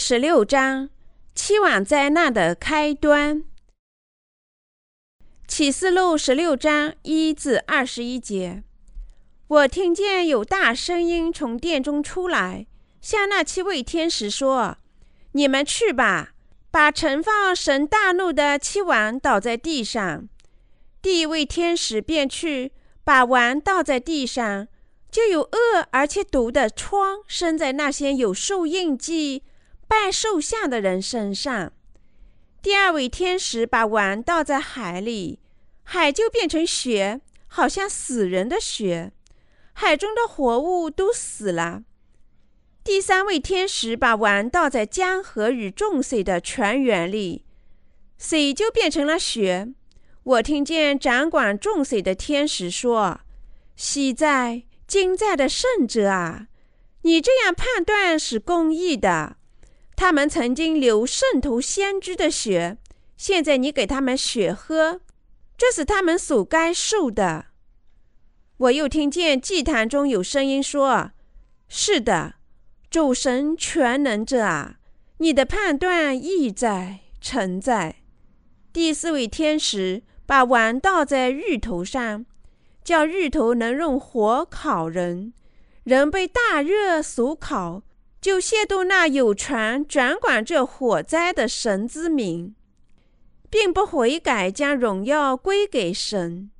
十六章七晚灾难的开端。启示录十六章一至二十一节，我听见有大声音从殿中出来，向那七位天使说：“你们去吧，把盛放神大怒的七碗倒在地上。”第一位天使便去，把碗倒在地上，就有恶而且毒的疮生在那些有受印记、拜兽像的人身上。第二位天使把碗倒在海里。海就变成血，好像死人的血，海中的活物都死了。第三位天使把碗倒在江河与众水的泉源里，水就变成了血。我听见掌管众水的天使说：“喜在、今在的圣者啊，你这样判断是公义的。他们曾经流圣徒先知的血，现在你给他们血喝。”这是他们所该受的。我又听见祭坛中有声音说：“是的，主神全能者啊，你的判断意在，诚在。”第四位天使把碗倒在日头上，叫日头能用火烤人，人被大热所烤，就亵渎那有权掌管这火灾的神之名。并不悔改，将荣耀归给神。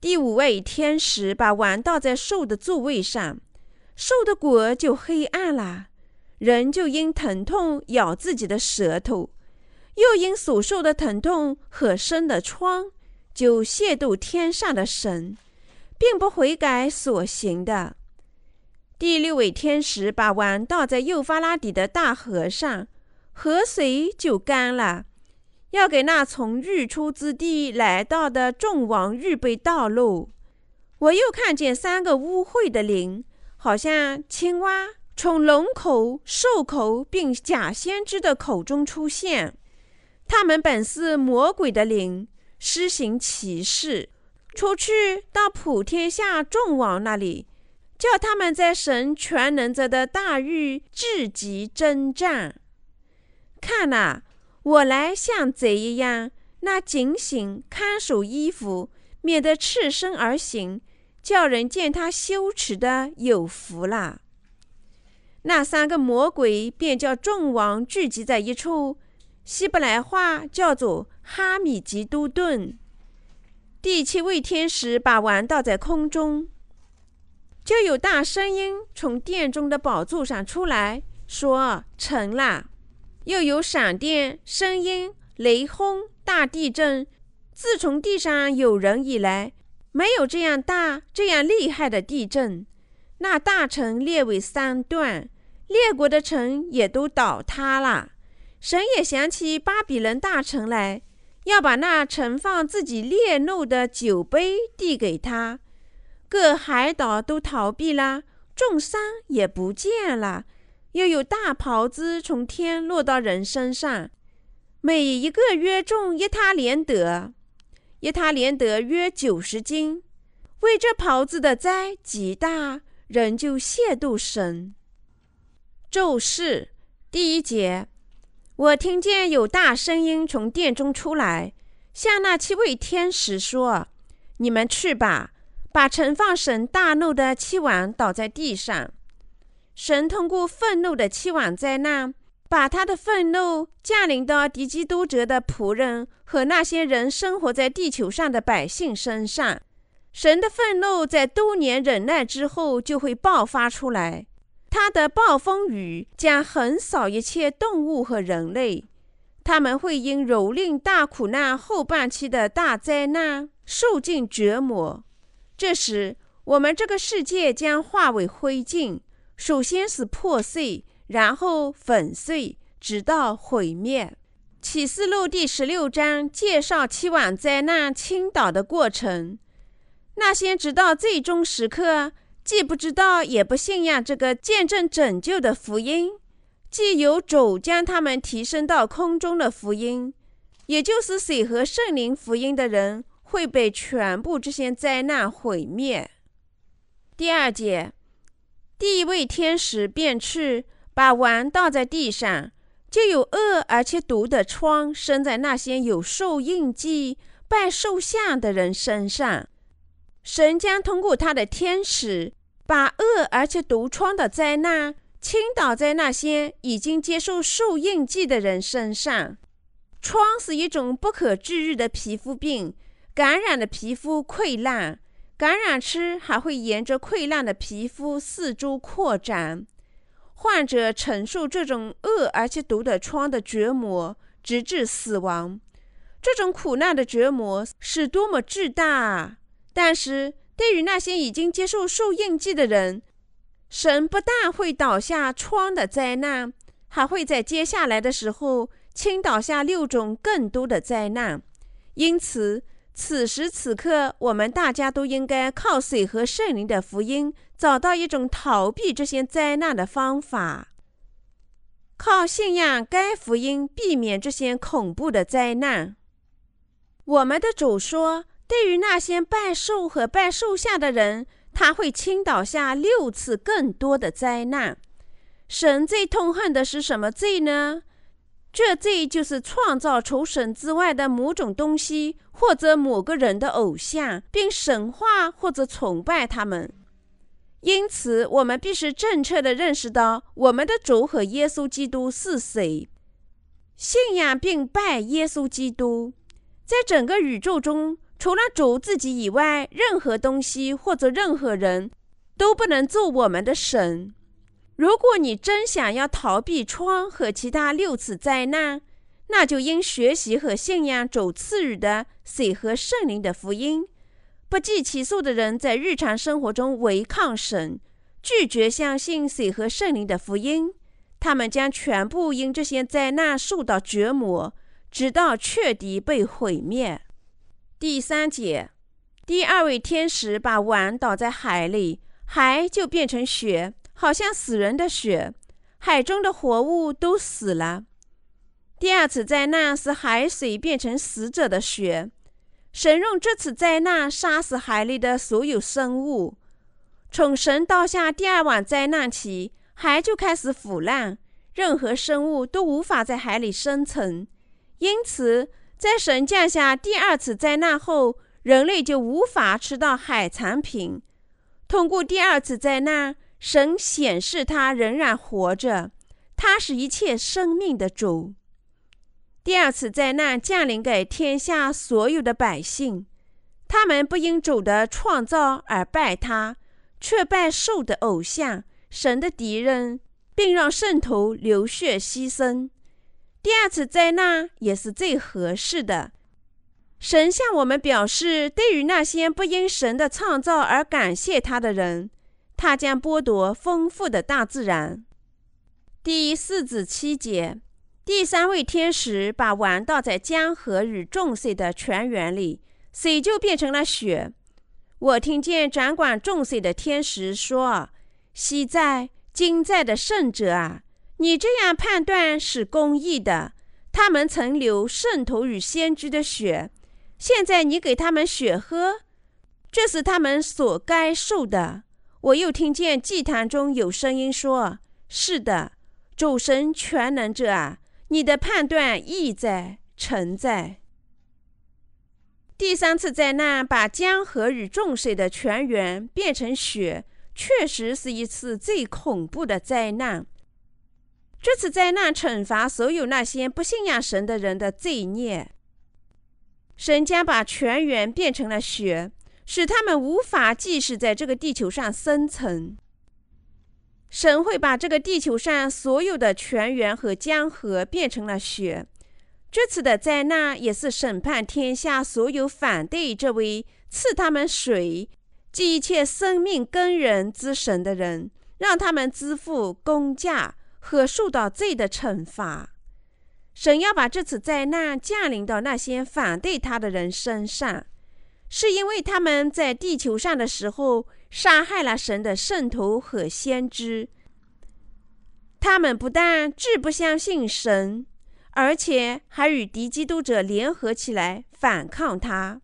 第五位天使把碗倒在兽的座位上，兽的果就黑暗了，人就因疼痛咬自己的舌头，又因所受的疼痛和生的疮，就亵渎天上的神，并不悔改所行的。第六位天使把碗倒在幼发拉底的大河上，河水就干了。要给那从日出之地来到的众王预备道路。我又看见三个污秽的灵，好像青蛙，从龙口、兽口并假先知的口中出现。他们本是魔鬼的灵，施行奇事，出去到普天下众王那里，叫他们在神全能者的大狱至极征战。看呐！我来像贼一样，那警醒看守衣服，免得赤身而行，叫人见他羞耻的有福了。那三个魔鬼便叫众王聚集在一处，希伯来话叫做哈米吉都顿。第七位天使把碗倒在空中，就有大声音从殿中的宝座上出来说：“成了。”又有闪电、声音、雷轰、大地震。自从地上有人以来，没有这样大、这样厉害的地震。那大城列为三段，列国的城也都倒塌了。神也想起巴比伦大城来，要把那盛放自己烈怒的酒杯递给他。各海岛都逃避了，众山也不见了。又有大袍子从天落到人身上，每一个约重一他连德，一他连德约九十斤。为这袍子的灾极大，人就亵渎神。咒誓第一节，我听见有大声音从殿中出来，向那七位天使说：“你们去吧，把盛放神大怒的七碗倒在地上。”神通过愤怒的期望灾难，把他的愤怒降临到敌基督者的仆人和那些人生活在地球上的百姓身上。神的愤怒在多年忍耐之后就会爆发出来，他的暴风雨将横扫一切动物和人类，他们会因蹂躏大苦难后半期的大灾难受尽折磨。这时，我们这个世界将化为灰烬。首先是破碎，然后粉碎，直到毁灭。启示录第十六章介绍七晚灾难倾倒的过程。那些直到最终时刻既不知道也不信仰这个见证拯救的福音，既有主将他们提升到空中的福音，也就是水和圣灵福音的人，会被全部这些灾难毁灭。第二节。第一位天使便去，把碗倒在地上，就有恶而且毒的疮生在那些有受印记、拜兽像的人身上。神将通过他的天使，把恶而且毒疮的灾难倾倒在那些已经接受受印记的人身上。疮是一种不可治愈的皮肤病，感染的皮肤溃烂，感染期还会沿着溃烂的皮肤四周扩展。患者承受这种恶而且毒的疮的折磨，直至死亡。这种苦难的折磨是多么巨大啊！但是对于那些已经接受受印记的人，神不但会倒下疮的灾难，还会在接下来的时候倾倒下六种更多的灾难。因此，此时此刻，我们大家都应该靠水和圣灵的福音。找到一种逃避这些灾难的方法，靠信仰该福音避免这些恐怖的灾难。我们的主说，对于那些拜兽和拜兽下的人，他会倾倒下六次更多的灾难。神最痛恨的是什么罪呢？这罪就是创造除神之外的某种东西，或者某个人的偶像，并神化或者崇拜他们。因此，我们必须正确的认识到我们的主和耶稣基督是谁，信仰并拜耶稣基督。在整个宇宙中，除了主自己以外，任何东西或者任何人都不能做我们的神。如果你真想要逃避疮和其他六次灾难，那就应学习和信仰主赐予的水和圣灵的福音。不计其数的人在日常生活中违抗神，拒绝相信水和圣灵的福音，他们将全部因这些灾难受到折磨，直到彻底被毁灭。第三节，第二位天使把碗倒在海里，海就变成血，好像死人的血，海中的活物都死了。第二次灾难是海水变成死者的血。神用这次灾难杀死海里的所有生物。从神到下第二晚灾难起，海就开始腐烂，任何生物都无法在海里生存。因此，在神降下第二次灾难后，人类就无法吃到海产品。通过第二次灾难，神显示他仍然活着，他是一切生命的主。第二次灾难降临给天下所有的百姓，他们不因主的创造而拜他，却拜兽的偶像、神的敌人，并让圣徒流血牺牲。第二次灾难也是最合适的。神向我们表示，对于那些不因神的创造而感谢他的人，他将剥夺丰富的大自然。第四至七节。第三位天使把碗倒在江河与众水的泉源里，水就变成了血。我听见掌管众水的天使说：“昔在、今在的圣者啊，你这样判断是公义的。他们曾流圣徒与先知的血，现在你给他们血喝，这是他们所该受的。”我又听见祭坛中有声音说：“是的，主神全能者啊！”你的判断意在，成在。第三次灾难把江河与众水的泉源变成血，确实是一次最恐怖的灾难。这次灾难惩罚所有那些不信仰神的人的罪孽。神将把泉源变成了血，使他们无法继续在这个地球上生存。神会把这个地球上所有的泉源和江河变成了血。这次的灾难也是审判天下所有反对这位赐他们水及一切生命根源之神的人，让他们支付公价和受到罪的惩罚。神要把这次灾难降临到那些反对他的人身上，是因为他们在地球上的时候。杀害了神的圣徒和先知，他们不但拒不相信神，而且还与敌基督者联合起来反抗他。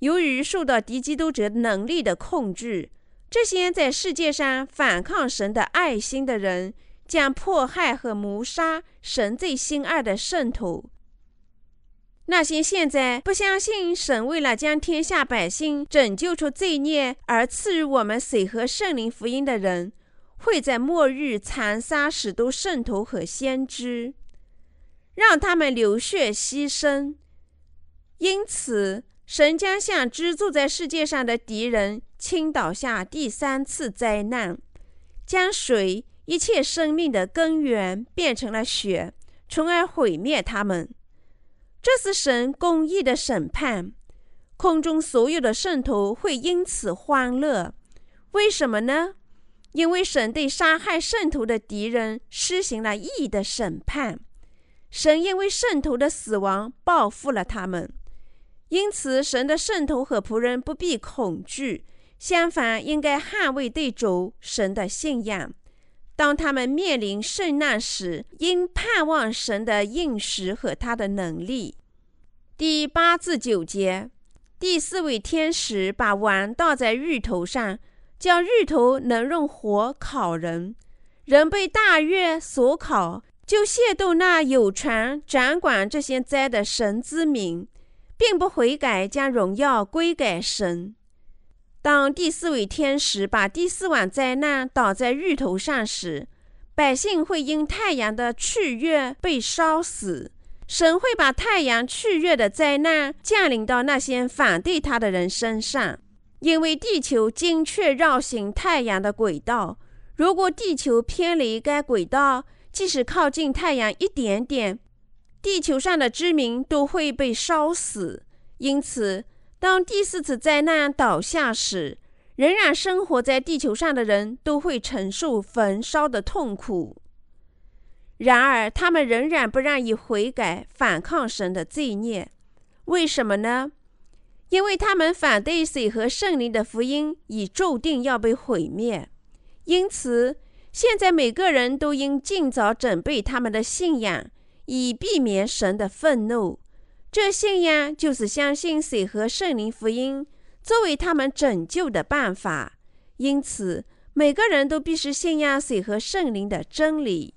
由于受到敌基督者能力的控制，这些在世界上反抗神的爱心的人，将迫害和谋杀神最心爱的圣徒。那些现在不相信神为了将天下百姓拯救出罪孽而赐予我们水和圣灵福音的人，会在末日残杀许多圣徒和先知，让他们流血牺牲。因此，神将向居住在世界上的敌人倾倒下第三次灾难，将水一切生命的根源变成了血，从而毁灭他们。这是神公义的审判，空中所有的圣徒会因此欢乐。为什么呢？因为神对杀害圣徒的敌人施行了义的审判，神因为圣徒的死亡报复了他们。因此，神的圣徒和仆人不必恐惧，相反，应该捍卫对主神的信仰。当他们面临圣难时，应盼望神的应许和他的能力。第八至九节，第四位天使把碗倒在芋头上，叫芋头能用火烤人。人被大月所烤，就亵渎那有权掌管这些灾的神之名，并不悔改，将荣耀归给神。当第四位天使把第四碗灾难倒在芋头上时，百姓会因太阳的去月被烧死。神会把太阳去月的灾难降临到那些反对他的人身上，因为地球精确绕行太阳的轨道。如果地球偏离该轨道，即使靠近太阳一点点，地球上的居民都会被烧死。因此。当第四次灾难倒下时，仍然生活在地球上的人都会承受焚烧的痛苦。然而，他们仍然不愿意悔改，反抗神的罪孽。为什么呢？因为他们反对水和圣灵的福音，已注定要被毁灭。因此，现在每个人都应尽早准备他们的信仰，以避免神的愤怒。这信仰就是相信水和圣灵福音作为他们拯救的办法，因此每个人都必须信仰水和圣灵的真理。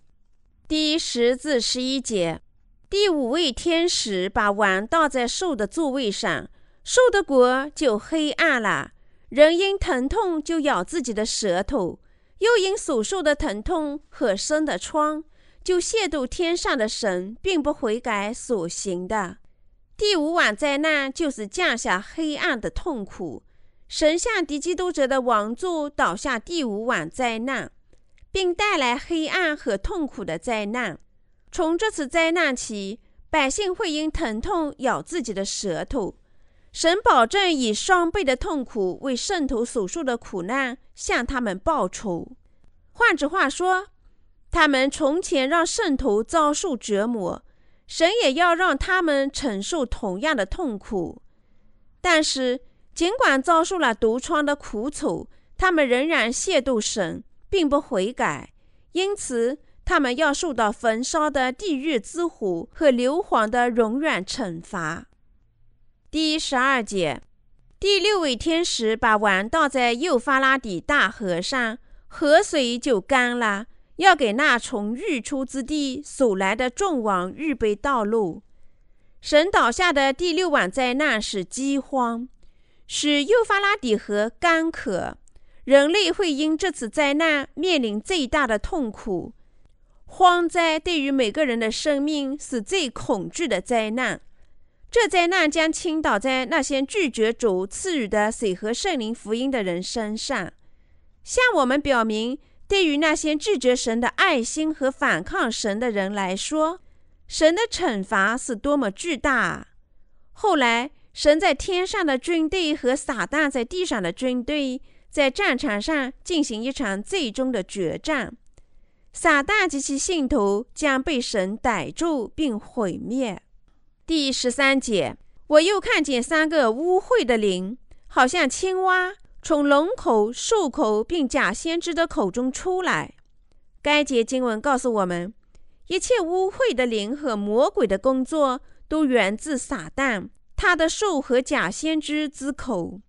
第十至十一节，第五位天使把碗倒在兽的座位上，兽的国就黑暗了。人因疼痛就咬自己的舌头，又因所受的疼痛和生的疮，就亵渎天上的神，并不悔改所行的。第五晚灾难就是降下黑暗的痛苦，神像敌基督者的王座倒下第五晚灾难，并带来黑暗和痛苦的灾难。从这次灾难起，百姓会因疼痛咬自己的舌头。神保证以双倍的痛苦为圣徒所受的苦难向他们报仇。换句话说，他们从前让圣徒遭受折磨。神也要让他们承受同样的痛苦，但是尽管遭受了毒疮的苦楚，他们仍然亵渎神，并不悔改，因此他们要受到焚烧的地狱之火和硫磺的永远惩罚。第十二节，第六位天使把碗倒在幼发拉底大河上，河水就干了。要给那从日出之地所来的众王预备道路。神倒下的第六晚灾难是饥荒，使幼发拉底河干渴。人类会因这次灾难面临最大的痛苦。荒灾对于每个人的生命是最恐惧的灾难。这灾难将倾倒在那些拒绝主赐予的水和圣灵福音的人身上，向我们表明。对于那些拒绝神的爱心和反抗神的人来说，神的惩罚是多么巨大！啊后来，神在天上的军队和撒旦在地上的军队在战场上进行一场最终的决战，撒旦及其信徒将被神逮住并毁灭。第十三节，我又看见三个污秽的灵，好像青蛙。从龙口、兽口并假先知的口中出来。该节经文告诉我们，一切污秽的灵和魔鬼的工作都源自撒旦，他的兽和假先知之口。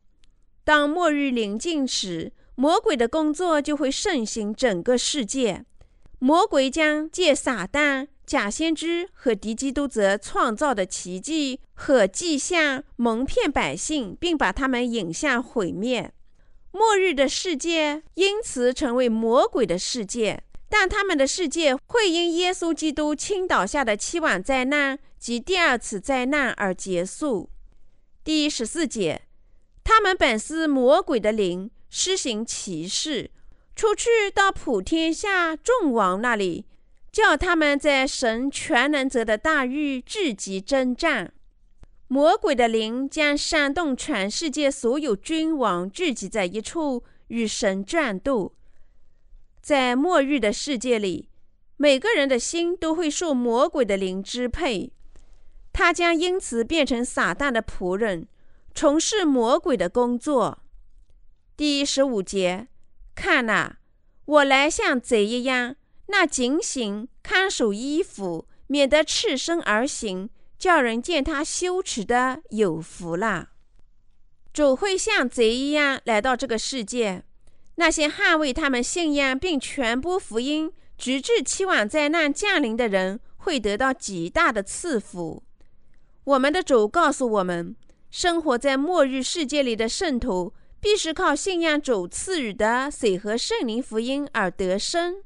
当末日临近时，魔鬼的工作就会盛行整个世界。魔鬼将借撒旦、假先知和敌基督者创造的奇迹和迹象蒙骗百姓，并把他们引向毁灭。末日的世界因此成为魔鬼的世界，但他们的世界会因耶稣基督倾倒下的七晚灾难及第二次灾难而结束。第十四节，他们本是魔鬼的灵，施行奇事，出去到普天下众王那里，叫他们在神全能者的大狱至极征战。魔鬼的灵将煽动全世界所有君王聚集在一处，与神战斗。在末日的世界里，每个人的心都会受魔鬼的灵支配，他将因此变成撒旦的仆人，从事魔鬼的工作。第十五节，看呐，我来像贼一样，那警醒看守衣服，免得赤身而行。叫人见他羞耻的有福了。主会像贼一样来到这个世界，那些捍卫他们信仰并传播福音，直至期望灾难降临的人，会得到极大的赐福。我们的主告诉我们，生活在末日世界里的圣徒，必是靠信仰主赐予的水和圣灵福音而得生，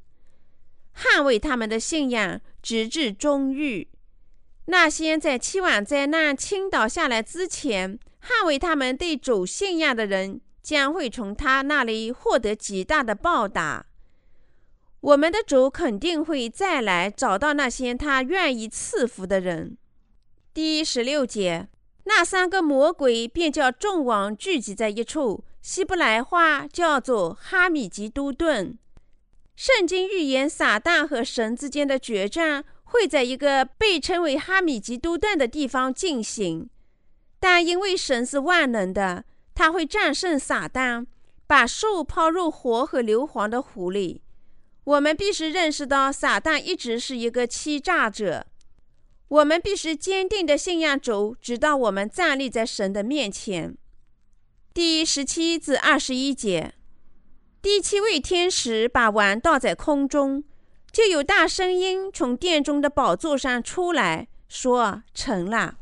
捍卫他们的信仰，直至终日。那些在期望灾难倾倒下来之前，捍卫他们对主信仰的人，将会从他那里获得极大的报答。我们的主肯定会再来找到那些他愿意赐福的人。第十六节，那三个魔鬼便叫众王聚集在一处，希伯来话叫做哈米吉都顿。圣经预言撒旦和神之间的决战。会在一个被称为哈米吉都顿的地方进行，但因为神是万能的，他会战胜撒旦，把兽抛入火和硫磺的湖里。我们必须认识到，撒旦一直是一个欺诈者。我们必须坚定的信仰主，直到我们站立在神的面前。第十七至二十一节，第七位天使把碗倒在空中。就有大声音从殿中的宝座上出来，说：“成了。”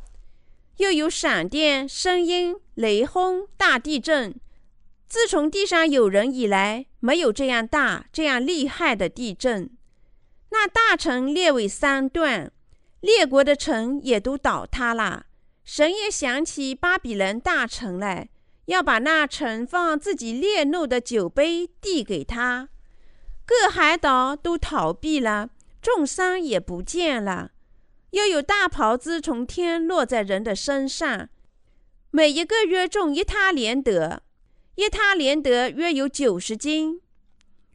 又有闪电、声音、雷轰、大地震。自从地上有人以来，没有这样大、这样厉害的地震。那大城列为三段，列国的城也都倒塌了。神也想起巴比伦大城来，要把那盛放自己烈怒的酒杯递给他。各海岛都逃避了，众山也不见了。又有大袍子从天落在人的身上，每一个约重一塔连德，一塔连德约有九十斤。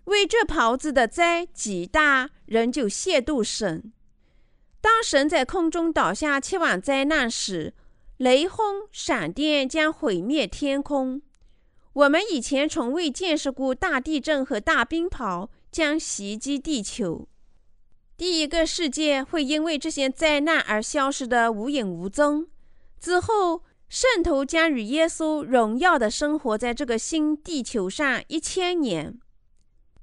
为这袍子的灾极大，人就亵渎神。当神在空中倒下七万灾难时，雷轰、闪电将毁灭天空。我们以前从未见识过大地震和大冰雹。将袭击地球，第一个世界会因为这些灾难而消失的无影无踪。之后，圣徒将与耶稣荣耀的生活在这个新地球上一千年。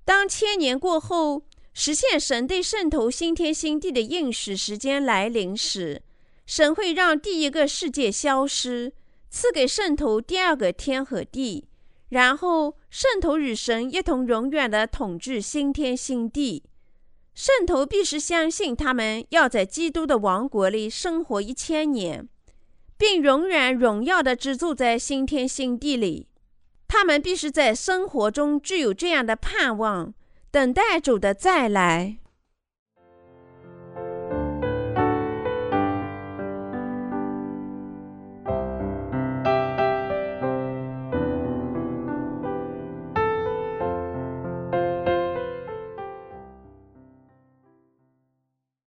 当千年过后，实现神对圣徒新天新地的应许时间来临时，神会让第一个世界消失，赐给圣徒第二个天和地。然后，圣徒与神一同永远的统治新天新地。圣徒必须相信，他们要在基督的王国里生活一千年，并永远荣耀的居住在新天新地里。他们必须在生活中具有这样的盼望，等待主的再来。